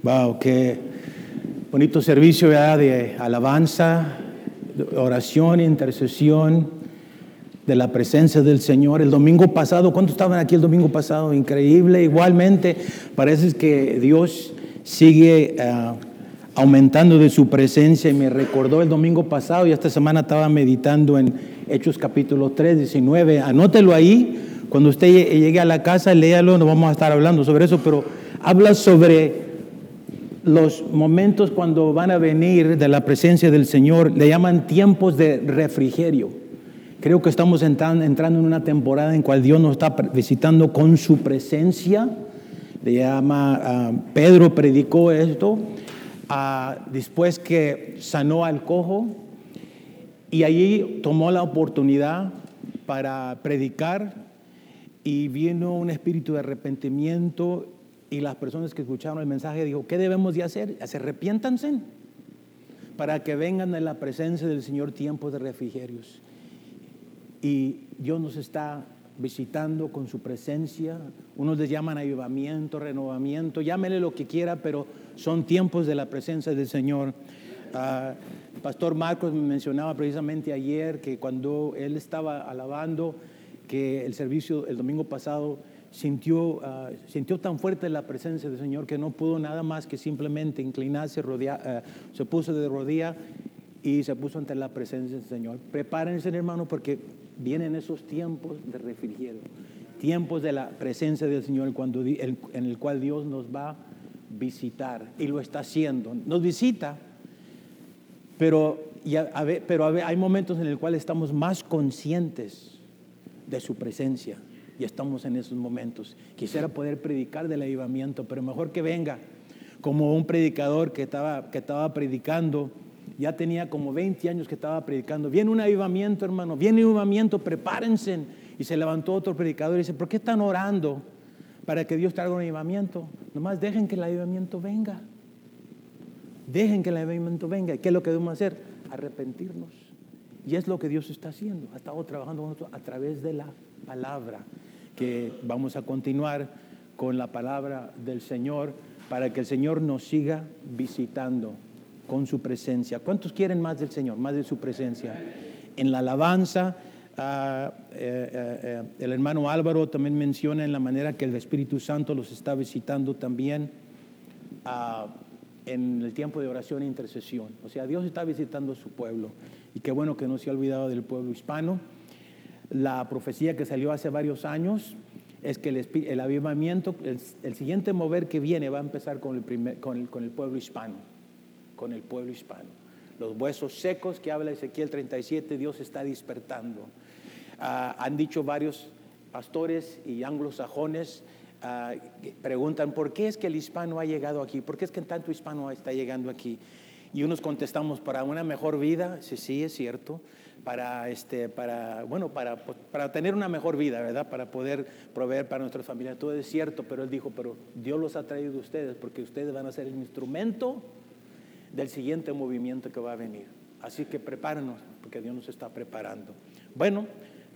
Wow, qué bonito servicio de alabanza, oración, intercesión de la presencia del Señor. El domingo pasado, ¿cuántos estaban aquí el domingo pasado? Increíble. Igualmente, parece que Dios sigue ah, aumentando de su presencia me recordó el domingo pasado y esta semana estaba meditando en Hechos capítulo 3, 19. Anótelo ahí. Cuando usted llegue a la casa, léalo, no vamos a estar hablando sobre eso, pero habla sobre los momentos cuando van a venir de la presencia del Señor, le llaman tiempos de refrigerio. Creo que estamos entrando, en una temporada en cual Dios nos está visitando con su presencia. Le llama, ah, Pedro predicó esto, ah, después que sanó al cojo, y allí tomó la oportunidad para predicar y vino un espíritu de arrepentimiento y las personas que escucharon el mensaje dijo, ¿qué debemos de hacer? Se arrepiéntanse para que vengan en la presencia del Señor tiempos de refrigerios. Y Dios nos está visitando con su presencia. Unos les llaman avivamiento, renovamiento, llámele lo que quiera, pero son tiempos de la presencia del Señor. Ah, Pastor Marcos me mencionaba precisamente ayer que cuando él estaba alabando, que el servicio el domingo pasado sintió, ah, sintió tan fuerte la presencia del Señor que no pudo nada más que simplemente inclinarse, rodea, ah, se puso de rodilla y se puso ante la presencia del Señor. Prepárense, hermano, porque vienen esos tiempos de refrigerio, tiempos de la presencia del Señor cuando, en el cual Dios nos va a visitar y lo está haciendo. Nos visita, pero, pero hay momentos en el cual estamos más conscientes de su presencia y estamos en esos momentos. Quisiera poder predicar del avivamiento, pero mejor que venga como un predicador que estaba, que estaba predicando, ya tenía como 20 años que estaba predicando. Viene un avivamiento, hermano, viene un avivamiento, prepárense. Y se levantó otro predicador y dice, ¿por qué están orando para que Dios traiga un avivamiento? Nomás dejen que el avivamiento venga. Dejen que el avivamiento venga. ¿Y qué es lo que debemos hacer? Arrepentirnos. Y es lo que Dios está haciendo. Ha estado trabajando con nosotros a través de la palabra que vamos a continuar con la palabra del Señor para que el Señor nos siga visitando con su presencia. ¿Cuántos quieren más del Señor, más de su presencia? En la alabanza, ah, eh, eh, el hermano Álvaro también menciona en la manera que el Espíritu Santo los está visitando también ah, en el tiempo de oración e intercesión. O sea, Dios está visitando a su pueblo. Y qué bueno que no se ha olvidado del pueblo hispano. La profecía que salió hace varios años es que el, avivamiento, el, siguiente mover que viene va a empezar con el, con, el, pueblo hispano, con el pueblo hispano. Los huesos secos que habla Ezequiel 37, Dios está despertando. Ah, han dicho varios pastores y anglosajones, uh, preguntan, ¿por qué es que el hispano ha llegado aquí? ¿Por qué es que tanto hispano está llegando aquí? Y unos contestamos, para una mejor vida, sí, sí, es cierto para, este, para, bueno, para, para tener una mejor vida, ¿verdad? Para poder proveer para nuestra familia. Todo es cierto, pero él dijo, pero Dios los ha traído a ustedes porque ustedes van a ser el instrumento del siguiente movimiento que va a venir. Así que prepárenos, porque Dios nos está preparando. Bueno,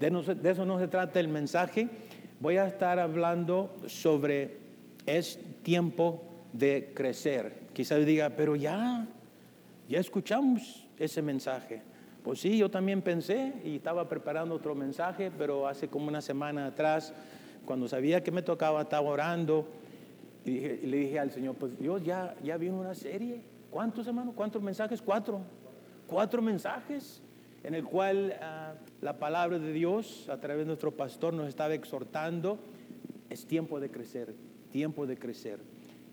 de, de eso no se trata el mensaje. Voy a estar hablando sobre es tiempo de crecer. Quizás diga, pero ya, ya escuchamos ese mensaje. Pues sí, yo también pensé y estaba preparando otro mensaje, pero hace como una semana atrás, cuando sabía que me tocaba, estaba orando y, le dije al Señor, pues Dios ya, ya vino una serie. ¿Cuántos hermanos? ¿Cuántos mensajes? Cuatro. Cuatro mensajes en el cual ah, la palabra de Dios a través de nuestro pastor nos estaba exhortando. Es tiempo de crecer, tiempo de crecer.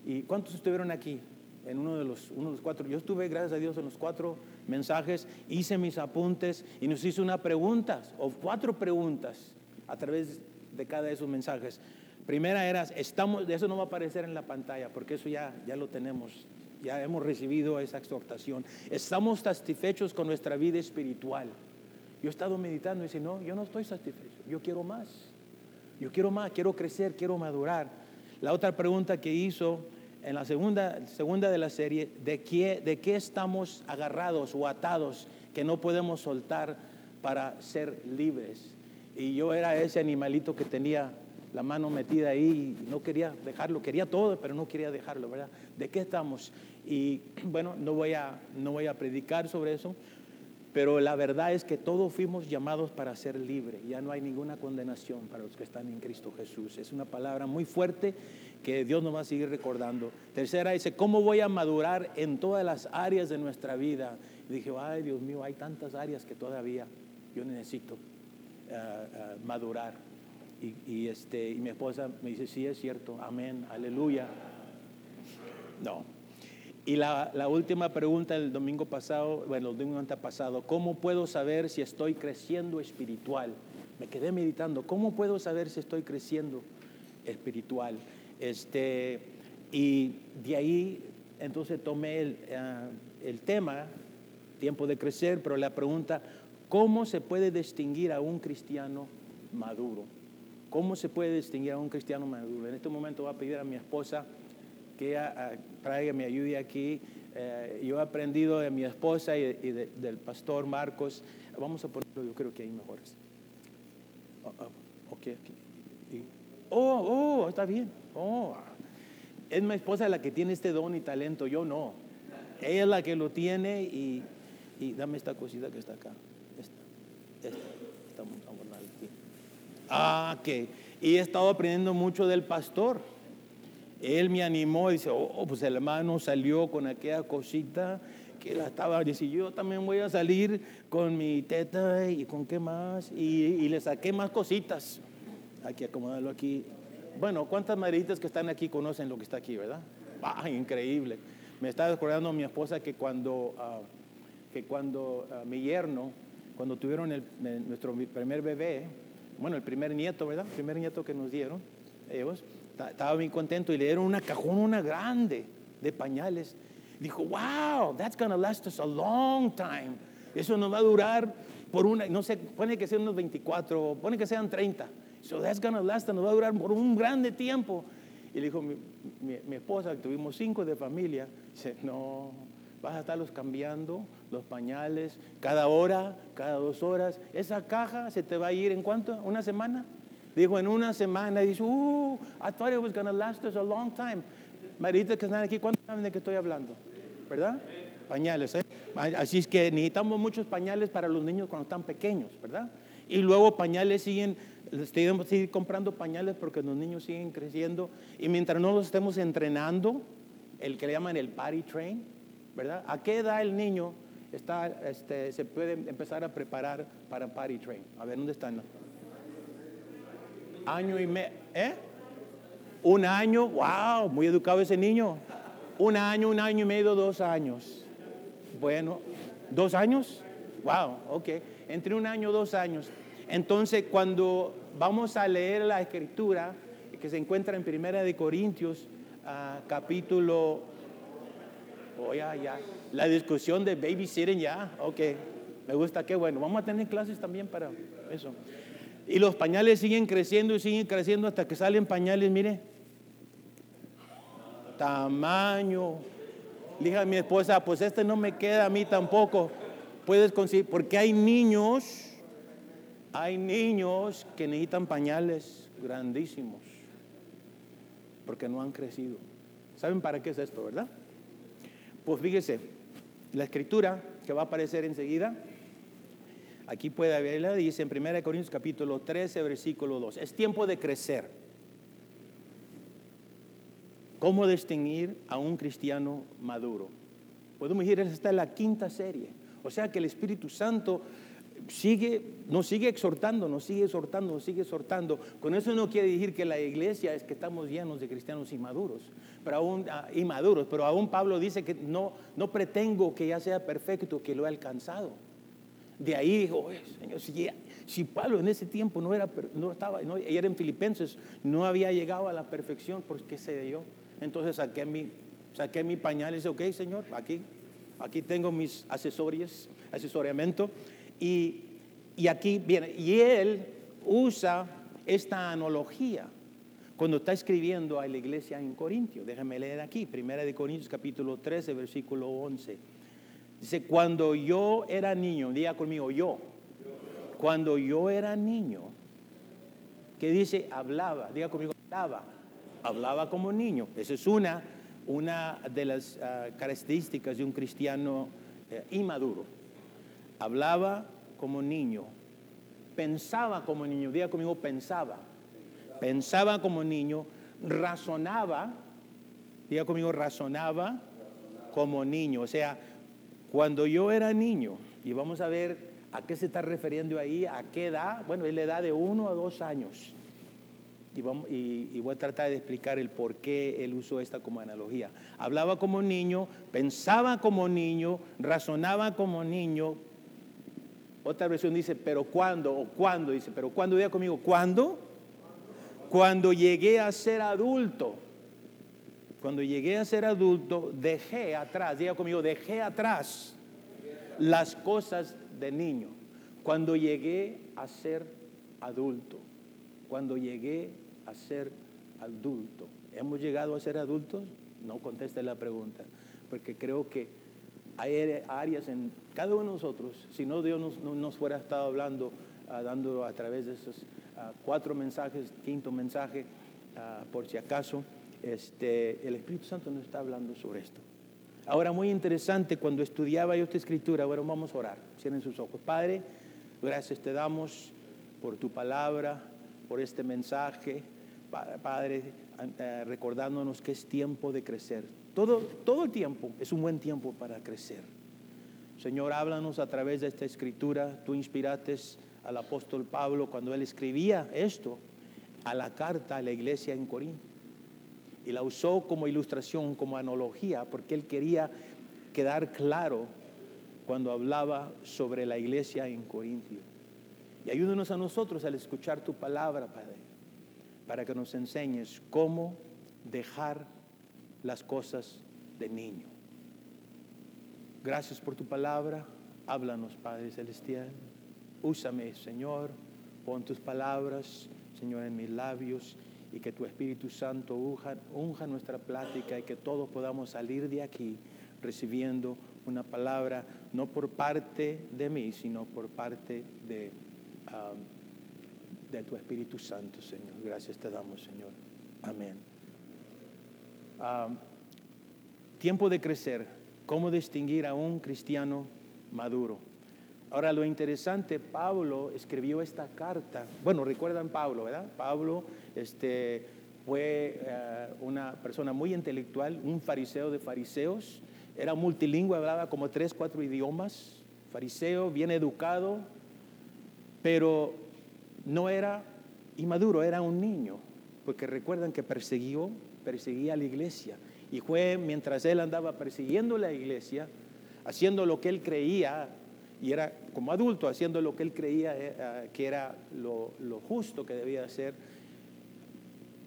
¿Y cuántos estuvieron aquí? En uno de los, uno de los cuatro. Yo estuve, gracias a Dios, en los cuatro mensajes, hice mis apuntes y nos hizo una pregunta o cuatro preguntas a través de cada de esos mensajes. Primera era, estamos, eso no va a aparecer en la pantalla porque eso ya, ya lo tenemos, ya hemos recibido esa exhortación. Estamos satisfechos con nuestra vida espiritual. Yo he estado meditando y dice, no, yo no estoy satisfecho, yo quiero más. Yo quiero más, quiero crecer, quiero madurar. La otra pregunta que hizo en la segunda, segunda de la serie, de qué, de qué estamos agarrados o atados que no podemos soltar para ser libres. Y yo era ese animalito que tenía la mano metida ahí, y no quería dejarlo, quería todo, pero no quería dejarlo, ¿verdad? ¿De qué estamos? Y bueno, no voy a, no voy a predicar sobre eso, pero la verdad es que todos fuimos llamados para ser libres. Ya no hay ninguna condenación para los que están en Cristo Jesús. Es una palabra muy fuerte que Dios nos va a seguir recordando. Tercera dice, ¿cómo voy a madurar en todas las áreas de nuestra vida? Y dije, ay Dios mío, hay tantas áreas que todavía yo necesito eh, eh, madurar. Y, y, este, y mi esposa me dice, sí, es cierto, amén, aleluya. No, y la, última pregunta el domingo pasado, bueno, el domingo pasado, ¿cómo puedo saber si estoy creciendo espiritual? Me quedé meditando, ¿cómo puedo saber si estoy creciendo espiritual? Este, y de ahí entonces tomé el, uh, el tema, tiempo de crecer, pero la pregunta, ¿cómo se puede distinguir a un cristiano maduro? ¿Cómo se puede distinguir a un cristiano maduro? En este momento voy a pedir a mi esposa que ella traiga mi ayuda aquí. Eh, yo he aprendido de mi esposa y, y de, del pastor Marcos. Vamos a ponerlo, yo creo que ahí mejor. Oh, oh, okay, oh, oh, está bien. Oh, es mi esposa la que tiene este don y talento, yo no. Ella es la que lo tiene y, y dame esta cosita que está acá. Esta, esta, esta, aquí. Ah, que. Y he estado aprendiendo mucho del pastor él me animó y dice, oh, pues el hermano salió con aquella cosita que la estaba, dice, yo también voy a salir con mi teta y con qué más, y, y le saqué más cositas. Hay que acomodarlo aquí. Bueno, ¿cuántas madritas que están aquí conocen lo que está aquí, verdad? ¡Ah, increíble! Me estaba recordando a mi esposa que cuando, uh, que cuando uh, mi yerno, cuando tuvieron el, nuestro primer bebé, bueno, el primer nieto, ¿verdad? El primer nieto que nos dieron ellos, estaba bien contento y le dieron una cajona grande de pañales. Dijo, wow, that's to last us a long time. Eso nos va a durar por una, no sé, pone que sean unos 24, pone que sean 30. So that's to last nos va a durar por un grande tiempo. Y le dijo mi, mi, mi esposa, que tuvimos cinco de familia, dice, no, vas a estarlos cambiando, los pañales, cada hora, cada dos horas. Esa caja se te va a ir en cuánto? ¿Una semana? Dijo, en una semana, dice, uh, I thought it was going to last us a long time. Marita que están aquí, ¿cuánto saben de qué estoy hablando? ¿Verdad? Pañales, ¿eh? Así es que necesitamos muchos pañales para los niños cuando están pequeños, ¿verdad? Y luego pañales siguen, tenemos que seguir comprando pañales porque los niños siguen creciendo. Y mientras no los estemos entrenando, el que le llaman el party train, ¿verdad? ¿A qué edad el niño está, este, se puede empezar a preparar para party train? A ver, ¿dónde están? Año y medio, ¿eh? Un año, wow, muy educado ese niño. Un año, un año y medio, dos años. Bueno, dos años, wow, ok. Entre un año, dos años. Entonces, cuando vamos a leer la escritura que se encuentra en Primera de Corintios, uh, capítulo, oh ya, ya, la discusión de babysitting, ya, ok. Me gusta, qué bueno. Vamos a tener clases también para eso. Y los pañales siguen creciendo y siguen creciendo hasta que salen pañales, mire. Tamaño. Dije a mi esposa, pues este no me queda a mí tampoco. Puedes conseguir, porque hay niños, hay niños que necesitan pañales grandísimos, porque no han crecido. ¿Saben para qué es esto, verdad? Pues fíjese, la escritura que va a aparecer enseguida Aquí puede verla, dice en 1 Corintios capítulo 13, versículo 2. Es tiempo de crecer. ¿Cómo distinguir a un cristiano maduro? Podemos decir, esta es la quinta serie. O sea que el Espíritu Santo sigue, nos sigue exhortando, nos sigue exhortando, nos sigue exhortando. Con eso no quiere decir que la iglesia es que estamos llenos de cristianos inmaduros, pero aún ah, inmaduros, pero aún Pablo dice que no, no pretendo que ya sea perfecto, que lo he alcanzado. De ahí dijo, Señor, si, Pablo en ese tiempo no era, no estaba, no, era en Filipenses, no había llegado a la perfección, ¿por qué se dio? Entonces saqué mi, saqué mi pañal y dije, ok, Señor, aquí, aquí tengo mis accesorios, asesoramiento. Y, y aquí viene, y él usa esta analogía cuando está escribiendo a la iglesia en Corintio. Déjame leer aquí, Primera de Corintios capítulo 13, versículo 11. Dice, cuando yo era niño, diga conmigo, yo, cuando yo era niño, que dice hablaba, diga conmigo, hablaba, hablaba como niño. Esa es una, una de las ah, características de un cristiano eh, inmaduro. Hablaba como niño, pensaba como niño, diga conmigo, pensaba, pensaba como niño, razonaba, diga conmigo, razonaba como niño. O sea, cuando yo era niño, y vamos a ver ¿A qué se está refiriendo ahí? ¿A qué edad? Bueno, es la edad de uno a dos años. Y, voy a tratar de explicar el por qué él usó esta como analogía. Hablaba como niño, pensaba como niño, razonaba como niño. Otra versión dice, pero ¿cuándo? O ¿cuándo? Dice, pero ¿cuándo? Diga conmigo, ¿cuándo? Cuando llegué a ser adulto. Cuando llegué a ser adulto, dejé atrás, diga conmigo, dejé atrás las cosas de niño, cuando llegué a ser adulto, cuando llegué a ser adulto. ¿Hemos llegado a ser adultos? No conteste la pregunta, porque creo que hay áreas en cada uno de nosotros, si no Dios nos, nos fuera estado hablando, ah, dando a través de esos ah, cuatro mensajes, quinto mensaje, ah, por si acaso, este, el Espíritu Santo nos está hablando sobre esto. Ahora, muy interesante, cuando estudiaba yo esta escritura, bueno, vamos a orar, cierren sus ojos. Padre, gracias te damos por tu palabra, por este mensaje. Padre, eh, recordándonos que es tiempo de crecer. Todo, todo el tiempo es un buen tiempo para crecer. Señor, háblanos a través de esta escritura. Tú inspiraste al apóstol Pablo cuando él escribía esto a la carta a la iglesia en Corinto y la usó como ilustración, como analogía, porque él quería quedar claro cuando hablaba sobre la iglesia en Corintio. Y ayúdanos a nosotros al escuchar tu palabra, Padre, para que nos enseñes cómo dejar las cosas de niño. Gracias por tu palabra. Háblanos, Padre Celestial. Úsame, Señor. Pon tus palabras, Señor, en mis labios y que tu Espíritu Santo unja, nuestra plática y que todos podamos salir de aquí recibiendo una palabra no por parte de mí, sino por parte de, um, de tu Espíritu Santo, Señor. Gracias te damos, Señor. Amén. Um, tiempo de crecer. ¿Cómo distinguir a un cristiano maduro? Ahora lo interesante, Pablo escribió esta carta. Bueno, recuerdan Pablo, ¿verdad? Pablo este, fue eh, una persona muy intelectual, un fariseo de fariseos. Era multilingüe, hablaba como tres, cuatro idiomas. Fariseo, bien educado, pero no era inmaduro, era un niño. Porque recuerdan que persiguió, perseguía a la iglesia. Y fue mientras él andaba persiguiendo la iglesia, haciendo lo que él creía y era como adulto haciendo lo que él creía eh, eh, que era lo, justo que debía hacer,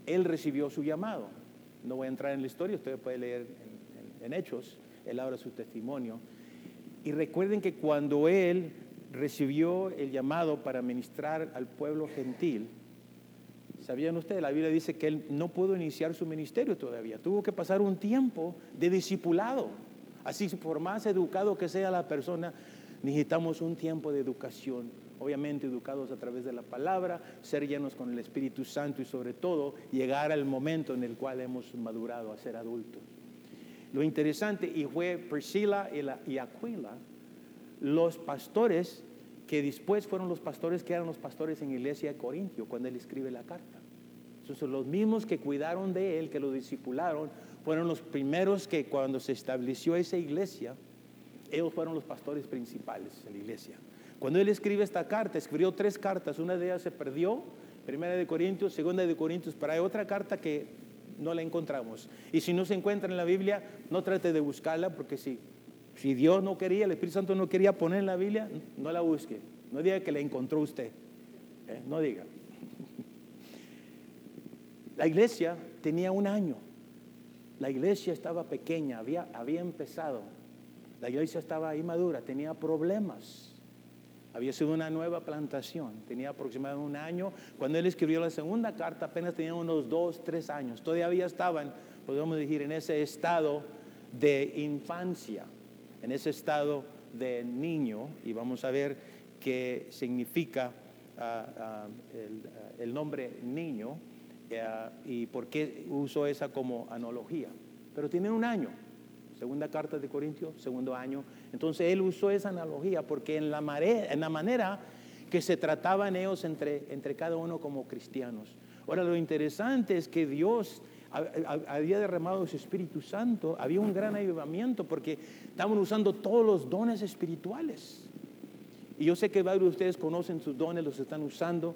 él recibió su llamado. No voy a entrar en la historia, usted puede leer en, Hechos, él habla su testimonio. Y recuerden que cuando él recibió el llamado para ministrar al pueblo gentil, ¿sabían ustedes? La Biblia dice que él no pudo iniciar su ministerio todavía, tuvo que pasar un tiempo de discipulado. Así, por más educado que sea la persona, Necesitamos un tiempo de educación, obviamente educados a través de la palabra, ser llenos con el Espíritu Santo y sobre todo llegar al momento en el cual hemos madurado a ser adultos. Lo interesante, y fue Priscila y Aquila, los pastores que después fueron los pastores que eran los pastores en iglesia de Corintio cuando él escribe la carta. Entonces los mismos que cuidaron de él, que lo discipularon, fueron los primeros que cuando se estableció esa iglesia, ellos fueron los pastores principales en la iglesia. Cuando él escribe esta carta, escribió tres cartas, una de ellas se perdió, primera de Corintios, segunda de Corintios, pero hay otra carta que no la encontramos. Y si no se encuentra en la Biblia, no trate de buscarla, porque si, si Dios no quería, el Espíritu Santo no quería poner en la Biblia, no la busque. No diga que la encontró usted. ¿eh? No diga. La iglesia tenía un año. La iglesia estaba pequeña, había, había empezado. La iglesia estaba ahí madura, tenía problemas. Había sido una nueva plantación, tenía aproximadamente un año. Cuando él escribió la segunda carta apenas tenía unos dos, tres años. Todavía estaban, podemos decir, en ese estado de infancia, en ese estado de niño. Y vamos a ver qué significa ah, ah, el, el nombre niño eh, y por qué uso esa como analogía. Pero tiene un año. Segunda carta de Corintios, segundo año. Entonces él usó esa analogía porque en la, manera que se trataban ellos entre, entre cada uno como cristianos. Ahora lo interesante es que Dios ha- ha- había derramado su Espíritu Santo, había un gran avivamiento porque estaban usando todos los dones espirituales. Y yo sé que varios de ustedes conocen sus dones, los están usando,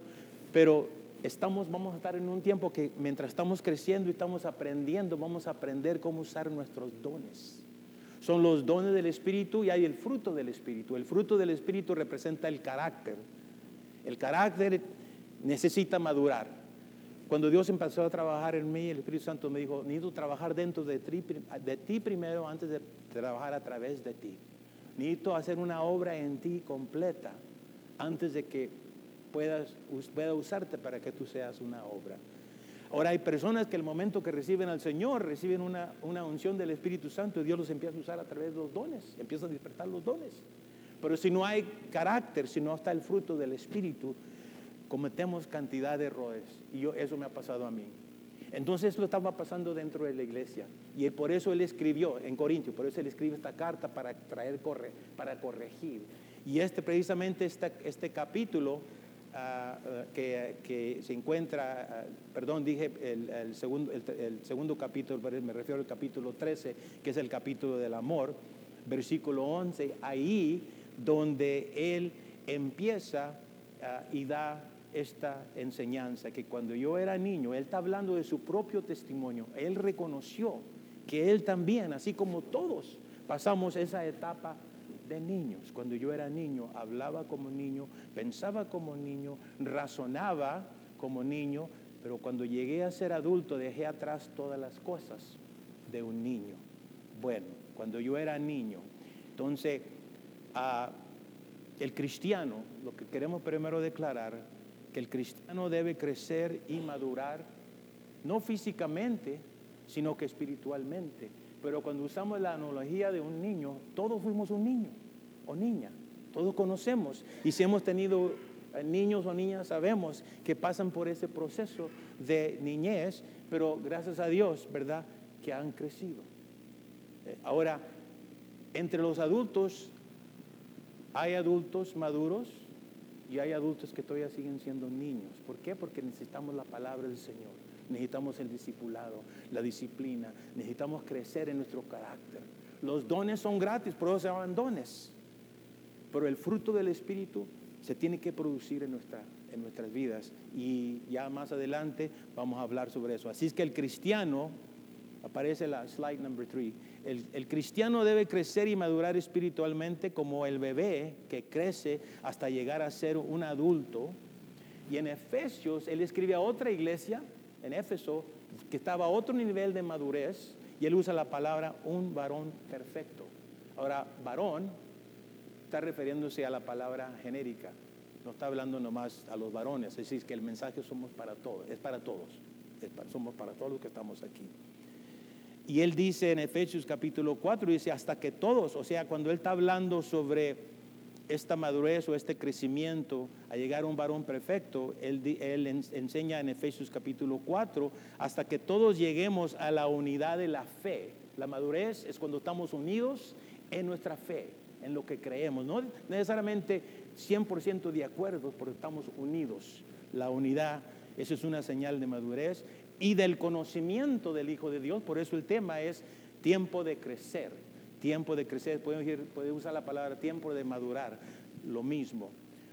pero estamos, vamos a estar en un tiempo que mientras estamos creciendo y estamos aprendiendo, vamos a aprender cómo usar nuestros dones. Son los dones del Espíritu y hay el fruto del Espíritu. El fruto del Espíritu representa el carácter. El carácter necesita madurar. Cuando Dios empezó a trabajar en mí, el Espíritu Santo me dijo, necesito trabajar dentro de ti, de ti primero antes de trabajar a través de ti. Necesito hacer una obra en ti completa antes de que puedas, pueda usarte para que tú seas una obra. Ahora hay personas que el momento que reciben al Señor, reciben una, una unción del Espíritu Santo y Dios los empieza a usar a través de los dones, empieza a despertar los dones. Pero si no hay carácter, si no está el fruto del Espíritu, cometemos cantidad de errores. Y yo, eso me ha pasado a mí. Entonces lo estaba pasando dentro de la iglesia. Y por eso él escribió en Corintios, por eso él escribe esta carta para traer, corre, para corregir. Y este precisamente este, este capítulo que, se encuentra, perdón, dije el, segundo, el, segundo capítulo, me refiero al capítulo 13, que es el capítulo del amor, versículo 11, ahí donde él empieza y da esta enseñanza, que cuando yo era niño, él está hablando de su propio testimonio, él reconoció que él también, así como todos, pasamos esa etapa de niños. Cuando yo era niño, hablaba como niño, pensaba como niño, razonaba como niño, pero cuando llegué a ser adulto dejé atrás todas las cosas de un niño. Bueno, cuando yo era niño, entonces ah, el cristiano, lo que queremos primero declarar, que el cristiano debe crecer y madurar, no físicamente, sino que espiritualmente. Pero cuando usamos la analogía de un niño, todos fuimos un niño o niña, todos conocemos. Y si hemos tenido eh, niños o niñas, sabemos que pasan por ese proceso de niñez, pero gracias a Dios, ¿verdad? Que han crecido. Eh, Ahora, entre los adultos hay adultos maduros y hay adultos que todavía siguen siendo niños. ¿Por qué? Porque necesitamos la palabra del Señor, necesitamos el discipulado, la disciplina, necesitamos crecer en nuestro carácter. Los dones son gratis, por eso se llaman dones. Pero el fruto del Espíritu se tiene que producir en, nuestra, en nuestras vidas. Y ya más adelante vamos a hablar sobre eso. Así es que el cristiano, aparece la slide number three, el, el cristiano debe crecer y madurar espiritualmente como el bebé que crece hasta llegar a ser un adulto. Y en Efesios, él escribe a otra iglesia, en Éfeso, que estaba a otro nivel de madurez, y él usa la palabra un varón perfecto. Ahora, varón está refiriéndose a la palabra genérica, no está hablando nomás a los varones, es decir, que el mensaje somos para todos, es para todos, es para- somos para todos los que estamos aquí. Y él dice en Efesios capítulo 4, dice, hasta que todos, o sea, cuando él está hablando sobre esta madurez o este crecimiento a llegar a un varón perfecto, él, él en- enseña en Efesios capítulo 4, hasta que todos lleguemos a la unidad de la fe. La madurez es cuando estamos unidos en nuestra fe, en lo que creemos, no necesariamente 100% de acuerdo, pero estamos unidos. La unidad, eso es una señal de madurez y del conocimiento del Hijo de Dios. Por eso el tema es tiempo de crecer, tiempo de crecer. Puede, decir- puede usar la palabra tiempo de madurar, lo mismo.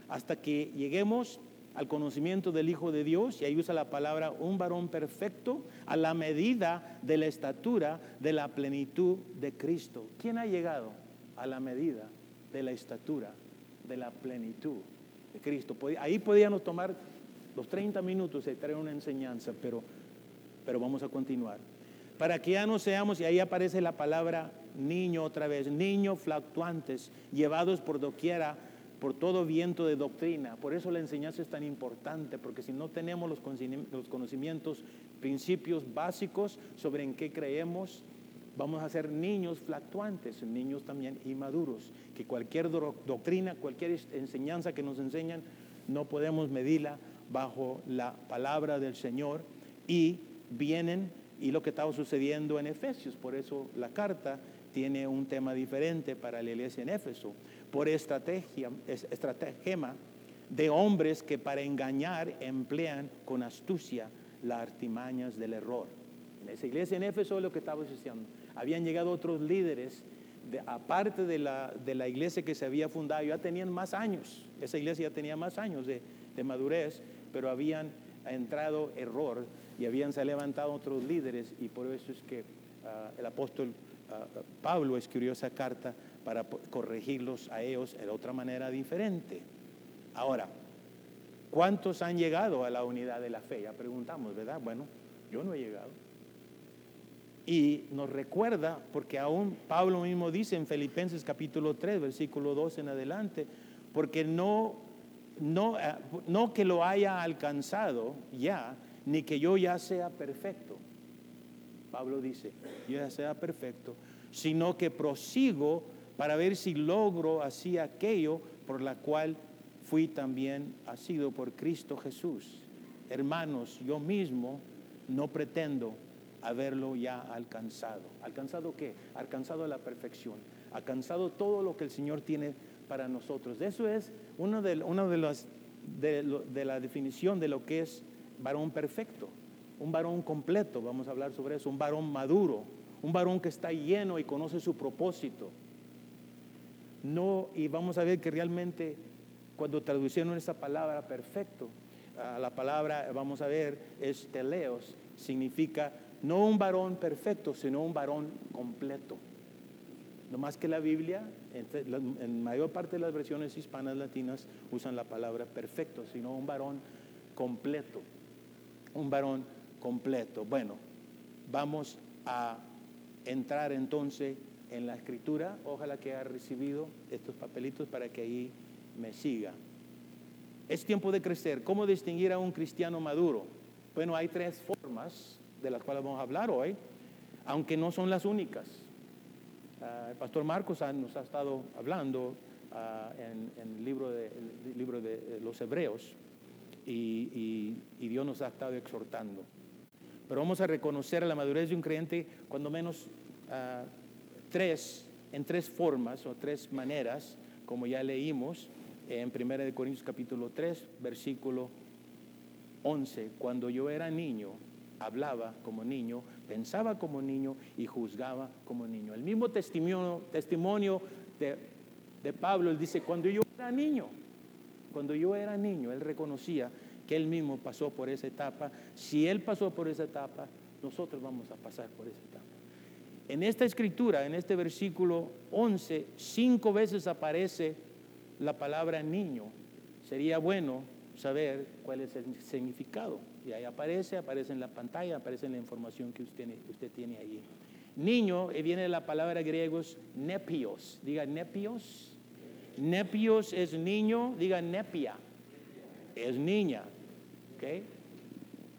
Hasta que lleguemos al conocimiento del Hijo de Dios, y ahí usa la palabra un varón perfecto, a la medida de la estatura de la plenitud de Cristo. ¿Quién ha llegado a la medida de la estatura de la plenitud de Cristo? Ahí podíamos tomar los 30 minutos y traer una enseñanza, pero pero vamos a continuar. Para que ya no seamos, y ahí aparece la palabra niño otra vez, niños fluctuantes, llevados por doquiera, por todo viento de doctrina. Por eso la enseñanza es tan importante, porque si no tenemos los conocimi- los conocimientos, principios básicos sobre en qué creemos, vamos a ser niños fluctuantes, niños también inmaduros, que cualquier do- doctrina, cualquier enseñanza que nos enseñan, no podemos medirla bajo la palabra del Señor y vienen y lo que estaba sucediendo en Efesios, por eso la carta tiene un tema diferente para la iglesia en Éfeso, por estrategia, estratagema de hombres que para engañar emplean con astucia las artimañas del error. En esa iglesia en Éfeso lo que estaba sucediendo, habían llegado otros líderes, de, aparte de la, de la iglesia que se había fundado, ya tenían más años, esa iglesia ya tenía más años de, de madurez, pero habían entrado error y habían se levantado otros líderes y por eso es que ah, el apóstol Pablo escribió esa carta para corregirlos a ellos de otra manera diferente. Ahora, ¿cuántos han llegado a la unidad de la fe? Ya preguntamos, ¿verdad? Bueno, yo no he llegado. Y nos recuerda, porque aún Pablo mismo dice en Filipenses capítulo 3, versículo 2 en adelante, porque no, no, eh, no que lo haya alcanzado ya, ni que yo ya sea perfecto. Pablo dice, yo ya sea perfecto, sino que prosigo para ver si logro así aquello por la cual fui también asido por Cristo Jesús. Hermanos, yo mismo no pretendo haberlo ya alcanzado. ¿Alcanzado qué? Alcanzado la perfección. Alcanzado todo lo que el Señor tiene para nosotros. Eso es una de, una de las de, de la definición de lo que es varón perfecto, un varón completo, vamos a hablar sobre eso, un varón maduro, un varón que está lleno y conoce su propósito. No, y vamos a ver que realmente cuando traducieron esa palabra perfecto, la palabra, vamos a ver, es teleos, significa no un varón perfecto, sino un varón completo. No más que la Biblia, en mayor parte de las versiones hispanas latinas usan la palabra perfecto, sino un varón completo un varón completo. Bueno, vamos a entrar entonces en la escritura. Ojalá que haya recibido estos papelitos para que ahí me siga. Es tiempo de crecer. ¿Cómo distinguir a un cristiano maduro? Bueno, hay tres formas de las cuales vamos a hablar hoy, aunque no son las únicas. Ah, el pastor Marcos nos ha estado hablando ah, en, el libro de los Hebreos y, Dios nos ha estado exhortando. Pero vamos a reconocer la madurez de un creyente cuando menos ah, tres, en tres formas o tres maneras, como ya leímos en 1 Corintios capítulo 3, versículo 11. Cuando yo era niño, hablaba como niño, pensaba como niño y juzgaba como niño. El mismo testimonio, testimonio de, de Pablo, él dice, cuando yo era niño, cuando yo era niño, él reconocía que él mismo pasó por esa etapa. Si él pasó por esa etapa, nosotros vamos a pasar por esa etapa. En esta escritura, en este versículo 11, cinco veces aparece la palabra niño. Sería bueno saber cuál es el significado. Y ahí aparece, aparece en la pantalla, aparece en la información que usted, tiene allí. Niño eh, viene de la palabra griegos nepios. Diga nepios. Nepios es niño, diga nepia, es niña.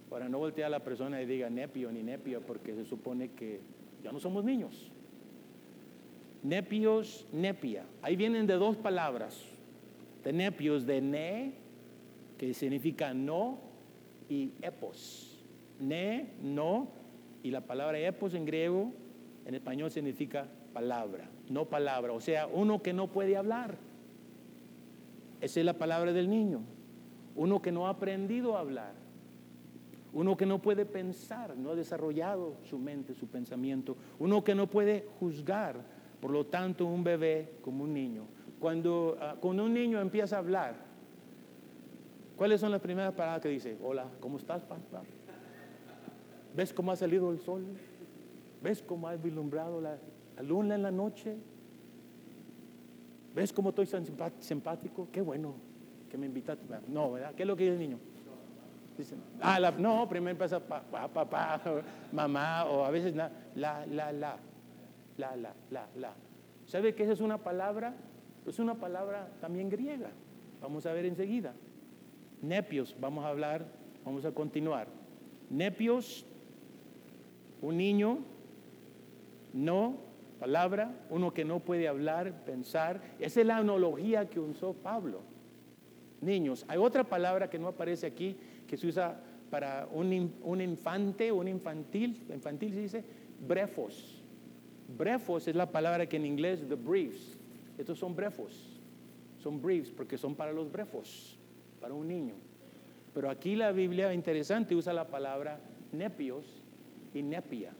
Para no voltear a la persona y diga nepio ni nepia, porque se supone que ya no somos niños. Nepios, nepia. Ahí vienen de dos palabras. De nepios, de ne, que significa no, y epos. Ne, no, y la palabra epos en griego, en español significa palabra, no palabra. O sea, uno que no puede hablar. Esa es la palabra del niño. Uno que no ha aprendido a hablar. Uno que no puede pensar, no ha desarrollado su mente, su pensamiento. Uno que no puede juzgar. Por lo tanto, un bebé como un niño. Cuando, ah, un niño empieza a hablar, ¿cuáles son las primeras palabras que dice? Hola, ¿cómo estás, papá? ¿Ves cómo ha salido el sol? ¿Ves cómo ha vislumbrado la luna en la noche? ¿Ves cómo estoy simpático? Qué bueno que me invitaste. No, ¿verdad? ¿Qué es lo que dice el niño? Dicen, ah, la, no, primero empieza papá, papá, mamá, o a veces la, la, la, la, la, la, la. ¿Sabe que esa es una palabra? Es una palabra también griega. Vamos a ver enseguida. Nepios, vamos a hablar, vamos a continuar. Nepios, un niño, no palabra, uno que no puede hablar, pensar. Esa es la analogía que usó Pablo. Niños. Hay otra palabra que no aparece aquí, que se usa para un, un infante, un infantil, infantil se dice brefos. Brefos es la palabra que en inglés, the briefs. Estos son brefos, son briefs porque son para los brefos, para un niño. Pero aquí la Biblia, interesante, usa la palabra nepios y nepia,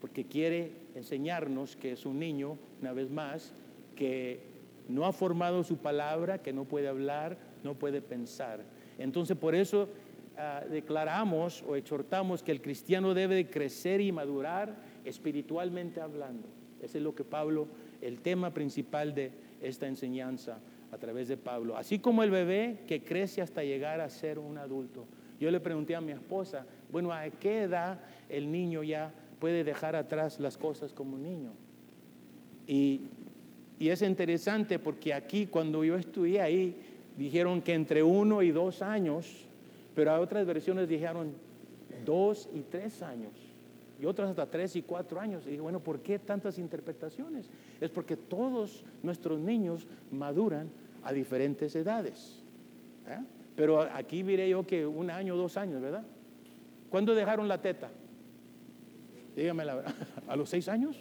porque quiere enseñarnos que es un niño, una vez más, que no ha formado su palabra, que no puede hablar, no puede pensar. Entonces por eso ah, declaramos o exhortamos que el cristiano debe de crecer y madurar espiritualmente hablando. Ese es lo que Pablo, el tema principal de esta enseñanza a través de Pablo. Así como el bebé que crece hasta llegar a ser un adulto. Yo le pregunté a mi esposa, bueno, ¿a qué edad el niño ya puede dejar atrás las cosas como niño? Y, y es interesante porque aquí cuando yo estudié ahí, dijeron que entre uno y dos años, pero a otras versiones dijeron dos y tres años y otras hasta tres y cuatro años. Y dije, bueno, ¿por qué tantas interpretaciones? Es porque todos nuestros niños maduran a diferentes edades. ¿eh? Pero aquí miré yo que un año, dos años, ¿verdad? ¿Cuándo dejaron la teta? Dígame la verdad. ¿A los seis años?